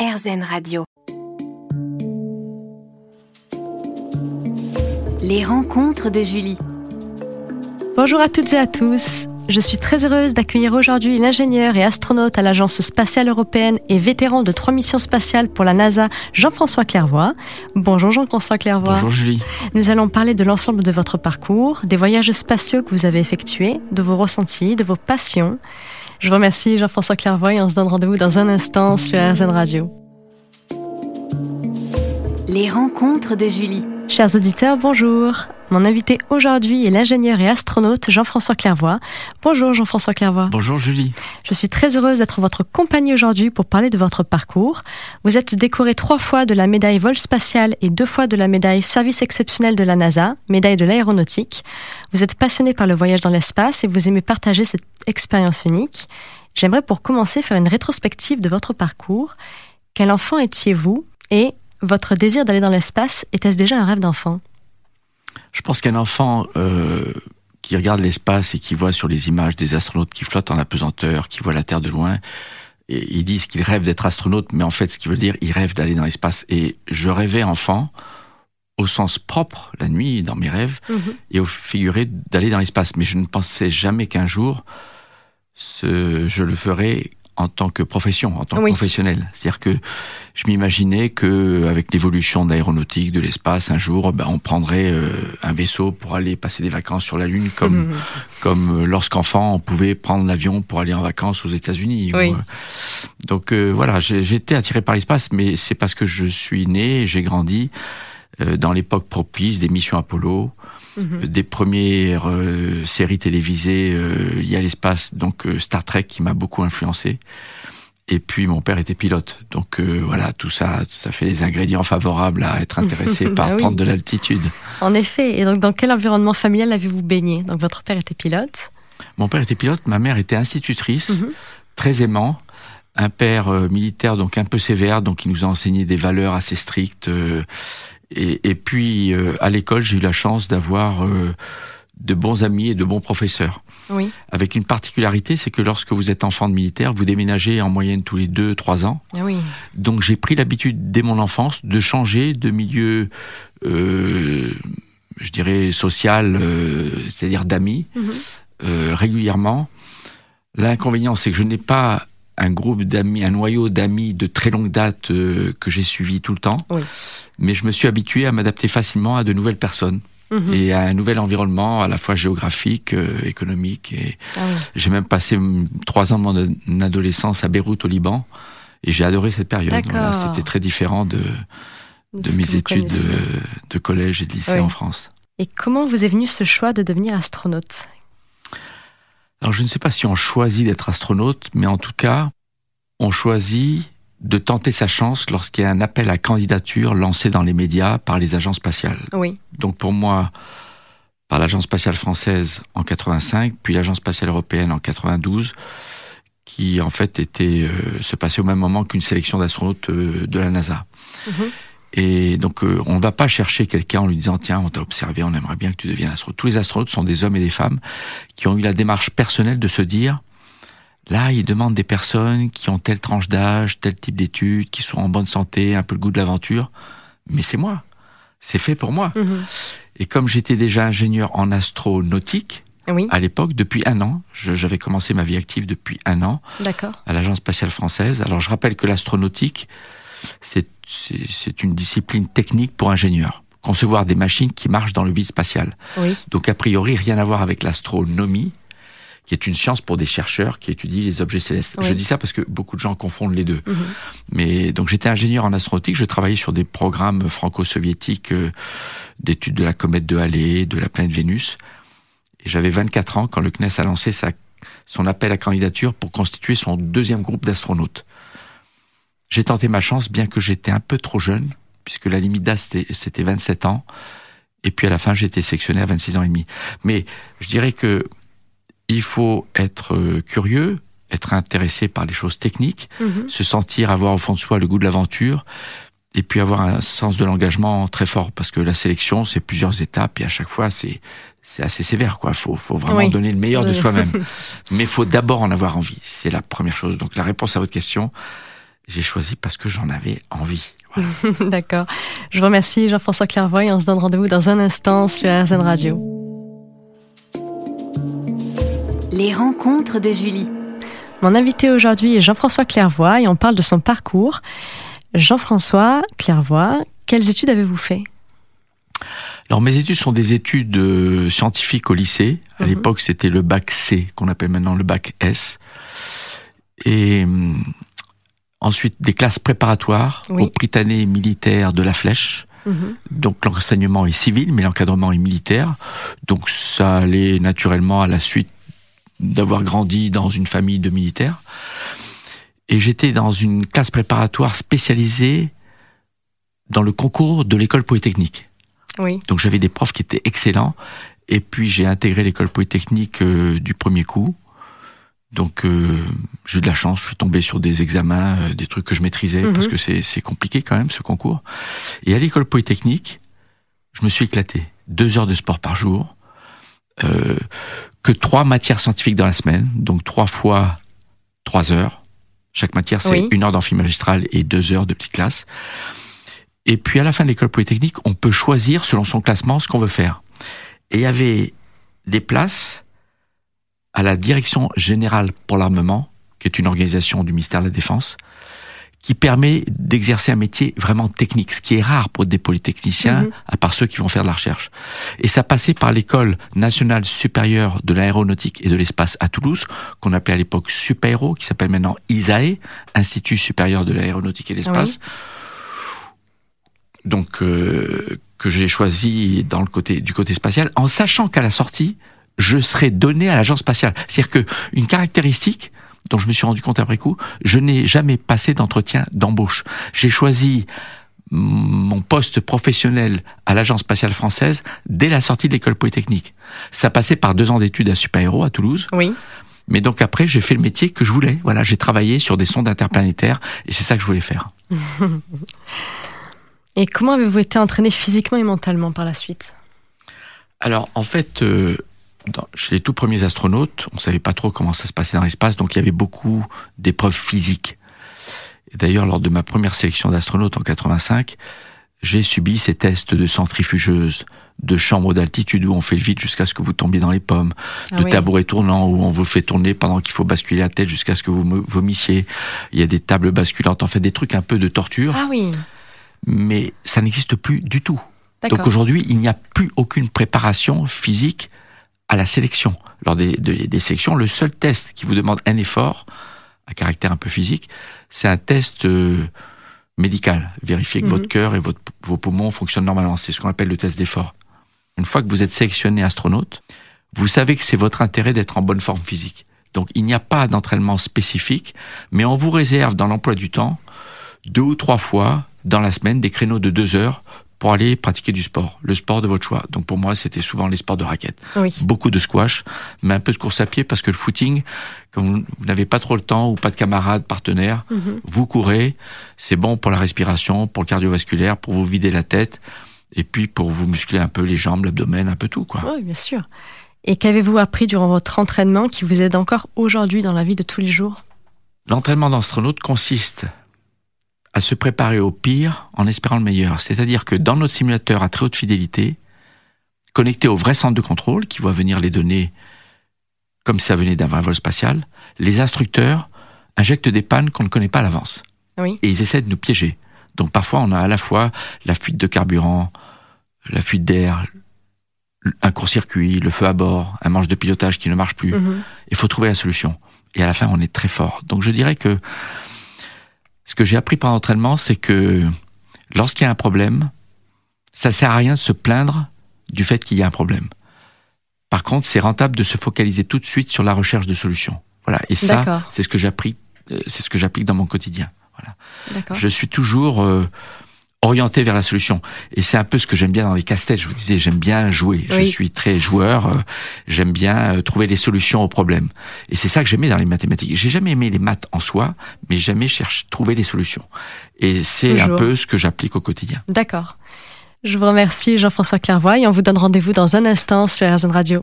RZN Radio. Les rencontres de Julie. Bonjour à toutes et à tous. Je suis très heureuse d'accueillir aujourd'hui l'ingénieur et astronaute à l'Agence spatiale européenne et vétéran de trois missions spatiales pour la NASA, Jean-François Clairvoy. Bonjour Jean-François Clairvoy. Bonjour Julie. Nous allons parler de l'ensemble de votre parcours, des voyages spatiaux que vous avez effectués, de vos ressentis, de vos passions. Je vous remercie Jean-François Clairvoy et on se donne rendez-vous dans un instant sur RZN Radio. Les rencontres de Julie. Chers auditeurs, bonjour. Mon invité aujourd'hui est l'ingénieur et astronaute Jean-François Clairvoy. Bonjour Jean-François Clairvoy. Bonjour Julie. Je suis très heureuse d'être votre compagnie aujourd'hui pour parler de votre parcours. Vous êtes décoré trois fois de la médaille vol spatial et deux fois de la médaille service exceptionnel de la NASA, médaille de l'aéronautique. Vous êtes passionné par le voyage dans l'espace et vous aimez partager cette expérience unique. J'aimerais pour commencer faire une rétrospective de votre parcours. Quel enfant étiez-vous et votre désir d'aller dans l'espace était-ce déjà un rêve d'enfant? Je pense qu'un enfant euh, qui regarde l'espace et qui voit sur les images des astronautes qui flottent en apesanteur, qui voient la Terre de loin, et ils disent qu'ils rêvent d'être astronaute, mais en fait, ce qui veut dire, ils rêvent d'aller dans l'espace. Et je rêvais enfant, au sens propre, la nuit, dans mes rêves, mmh. et au figuré d'aller dans l'espace. Mais je ne pensais jamais qu'un jour, ce, je le ferais en tant que profession, en tant que professionnel. C'est-à-dire que je m'imaginais que avec l'évolution de l'aéronautique, de l'espace, un jour, ben, on prendrait euh, un vaisseau pour aller passer des vacances sur la Lune, comme mmh. comme euh, lorsqu'enfant on pouvait prendre l'avion pour aller en vacances aux États-Unis. Oui. Euh, donc voilà, j'ai été attiré par l'espace, mais c'est parce que je suis né, j'ai grandi dans l'époque propice des missions Apollo. Mmh. des premières euh, séries télévisées euh, il y a l'espace, donc euh, Star Trek qui m'a beaucoup influencé. Et puis mon père était pilote, donc voilà, tout ça, ça fait des ingrédients favorables à être intéressé par ah prendre de l'altitude. En effet, et donc dans quel environnement familial avez-vous baigné? Donc votre père était pilote Mon père était pilote, ma mère était institutrice, mmh. très aimant un père militaire donc un peu sévère, donc il nous a enseigné des valeurs assez strictes. Et, et puis euh, à l'école, j'ai eu la chance d'avoir euh, de bons amis et de bons professeurs. Oui. Avec une particularité, c'est que lorsque vous êtes enfant de militaire, vous déménagez en moyenne tous les deux, trois ans. Ah oui. Donc j'ai pris l'habitude dès mon enfance de changer de milieu, euh, je dirais social, euh, c'est-à-dire d'amis, mm -hmm. régulièrement. L'inconvénient, c'est que je n'ai pas un groupe d'amis, un noyau d'amis de très longue date euh, que j'ai suivi tout le temps. Oui. Mais je me suis habitué à m'adapter facilement à de nouvelles personnes. Mmh. et à un nouvel environnement à la fois géographique, euh, économique. Et ah oui. j'ai même passé trois ans de mon adolescence à Beyrouth au Liban et j'ai adoré cette période. Voilà, C'était très différent de, de mes études de, de, collège et de lycée oui. en France. Et comment vous est venu ce choix de devenir astronaute? Alors je ne sais pas si on choisit d'être astronaute, mais en tout cas, on choisit de tenter sa chance lorsqu'il y a un appel à candidature lancé dans les médias par les agences spatiales. Oui. Donc pour moi, par l'agence spatiale française en 85, puis l'agence spatiale européenne en 92, qui en fait était euh, se passait au même moment qu'une sélection d'astronautes euh, de la NASA. Mm -hmm. Et donc, euh, on ne va pas chercher quelqu'un en lui disant tiens, on t'a observé, on aimerait bien que tu deviennes astronaute. Tous les astronautes sont des hommes et des femmes qui ont eu la démarche personnelle de se dire là, ils demandent des personnes qui ont telle tranche d'âge, tel type d'études, qui sont en bonne santé, un peu le goût de l'aventure. Mais c'est moi, c'est fait pour moi. -hmm. Et comme j'étais déjà ingénieur en astronautique, oui. à l'époque, depuis un an. J'avais commencé ma vie active depuis un an à l'Agence spatiale française. Alors je rappelle que l'astronautique, c'est une discipline technique pour ingénieurs. Concevoir des machines qui marchent dans le vide spatial. Oui. Donc a priori, rien à voir avec l'astronomie, qui est une science pour des chercheurs qui étudient les objets célestes. Oui. Je dis ça parce que beaucoup de gens confondent les deux. Mm -hmm. Mais donc j'étais ingénieur en astronautique, je travaillais sur des programmes franco-soviétiques euh, d'études de la comète de Halley, de la planète Vénus. Et j'avais 24 ans quand le CNES a lancé sa, son appel à candidature pour constituer son deuxième groupe d'astronautes. J'ai tenté ma chance, bien que j'étais un peu trop jeune, puisque la limite d'âge c'était 27 ans. Et puis à la fin, j'ai été sélectionné à 26 ans et demi. Mais je dirais que il faut être curieux, être intéressé par les choses techniques, -hmm. se sentir avoir au fond de soi le goût de l'aventure, et puis avoir un sens de l'engagement très fort, parce que la sélection, c'est plusieurs étapes, et à chaque fois, c'est c'est assez sévère, quoi. Faut, faut vraiment oui. donner le meilleur de soi-même. Mais faut d'abord en avoir envie. C'est la première chose. Donc la réponse à votre question, J'ai choisi parce que j'en avais envie. D'accord. Je vous remercie Jean-François Clairvoy et on se donne rendez-vous dans un instant sur RZN Radio. Les rencontres de Julie. Mon invité aujourd'hui est Jean-François Clairvoy et on parle de son parcours. Jean-François Clairvoy, quelles études avez-vous fait? Alors mes études sont des études euh, scientifiques au lycée. À mhm. l'époque, c'était le bac C qu'on appelle maintenant le bac S. Et hum, ensuite des classes préparatoires au Britannique militaire de la Flèche. Mhm. Donc l'enseignement est civil, mais l'encadrement est militaire. Donc ça allait naturellement à la suite d'avoir grandi dans une famille de militaires. Et j'étais dans une classe préparatoire spécialisée dans le concours de l'école polytechnique. Donc j'avais des profs qui étaient excellents. Et puis j'ai intégré l'école polytechnique euh, du premier coup. Donc euh, j'ai eu de la chance, je suis tombé sur des examens, euh, des trucs que je maîtrisais, parce mhm. que c'est compliqué quand même ce concours. Et à l'école polytechnique, je me suis éclaté. Deux heures de sport par jour, que trois matières scientifiques dans la semaine, donc trois fois trois heures. Chaque matière, c'est une heure d'amphi magistral et deux heures de petite classe. Et puis à la fin de l'école polytechnique, on peut choisir selon son classement ce qu'on veut faire. Et il y avait des places à la Direction générale pour l'armement, qui est une organisation du ministère de la Défense, qui permet d'exercer un métier vraiment technique, ce qui est rare pour des polytechniciens, mhm. à part ceux qui vont faire de la recherche. Et ça passait par l'école nationale supérieure de l'aéronautique et de l'espace à Toulouse, qu'on appelait à l'époque SUPAERO, qui s'appelle maintenant ISAE, Institut supérieur de l'aéronautique et de l'espace donc euh, que j'ai choisi dans le côté du côté spatial, en sachant qu'à la sortie, je serais donné à l'agence spatiale. C'est-à-dire que une caractéristique dont je me suis rendu compte après coup, je n'ai jamais passé d'entretien d'embauche. J'ai choisi mon poste professionnel à l'agence spatiale française dès la sortie de l'école polytechnique. Ça passait par deux ans d'études à Super-Héros à Toulouse. Oui. Mais donc après, j'ai fait le métier que je voulais. Voilà, j'ai travaillé sur des sondes interplanétaires et c'est ça que je voulais faire. Et comment avez-vous été entraîné physiquement et mentalement par la suite? Alors, en fait, euh, chez les tout premiers astronautes, on ne savait pas trop comment ça se passait dans l'espace, donc il y avait beaucoup d'épreuves physiques. Et d'ailleurs, lors de ma première sélection d'astronautes en 85, j'ai subi ces tests de centrifugeuse, de chambre d'altitude où on fait le vide jusqu'à ce que vous tombiez dans les pommes, ah de tabouret tournant où on vous fait tourner pendant qu'il faut basculer la tête jusqu'à ce que vous vomissiez. Il y a des tables basculantes, en fait des trucs un peu de torture. Ah oui mais ça n'existe plus du tout. Donc aujourd'hui, il n'y a plus aucune préparation physique à la sélection. Lors des, des, sélections, le seul test qui vous demande un effort à caractère un peu physique, c'est un test euh, médical, vérifier que mhm. votre cœur et votre, vos poumons fonctionnent normalement. C'est ce qu'on appelle le test d'effort. Une fois que vous êtes sélectionné astronaute, vous savez que c'est votre intérêt d'être en bonne forme physique. Donc il n'y a pas d'entraînement spécifique, mais on vous réserve dans l'emploi du temps deux ou trois fois dans la semaine des créneaux de deux heures pour aller pratiquer du sport, le sport de votre choix. Donc pour moi, c'était souvent les sports de raquettes. Beaucoup de squash, mais un peu de course à pied parce que le footing, comme vous n'avez pas trop le temps ou pas de camarades, partenaires, mhm. vous courez, c'est bon pour la respiration, pour le cardiovasculaire, pour vous vider la tête et puis pour vous muscler un peu les jambes, l'abdomen, un peu tout quoi. Oui, bien sûr. Et qu'avez-vous appris durant votre entraînement qui vous aide encore aujourd'hui dans la vie de tous les jours? L'entraînement d'astronaute consiste à se préparer au pire en espérant le meilleur. C'est-à-dire que dans notre simulateur à très haute fidélité, connecté au vrai centre de contrôle qui voit venir les données comme si ça venait d'un vrai vol spatial, les instructeurs injectent des pannes qu'on ne connaît pas à l'avance. Oui. Et ils essaient de nous piéger. Donc parfois on a à la fois la fuite de carburant, la fuite d'air, un court-circuit, le feu à bord, un manche de pilotage qui ne marche plus. Mhm. Il faut trouver la solution. Et à la fin, on est très fort. Donc je dirais que ce que j'ai appris pendant l'entraînement, c'est que lorsqu'il y a un problème, ça sert à rien de se plaindre du fait qu'il y a un problème. Par contre, c'est rentable de se focaliser tout de suite sur la recherche de solutions. Voilà. Et ça, c'est ce que j'applique, euh, c'est ce que j'applique dans mon quotidien. Voilà. Je suis toujours euh, orienté vers la solution. Et c'est un peu ce que j'aime bien dans les casse-têtes. Je vous disais, j'aime bien jouer. Je suis très joueur. Euh, j'aime bien euh, trouver des solutions aux problèmes. Et c'est ça que j'aimais dans les mathématiques. J'ai jamais aimé les maths en soi, mais jamais cherché trouver des solutions. Et c'est un peu ce que j'applique au quotidien. D'accord. Je vous remercie Jean-François Clairvoy et on vous donne rendez-vous dans un instant sur RZN Radio.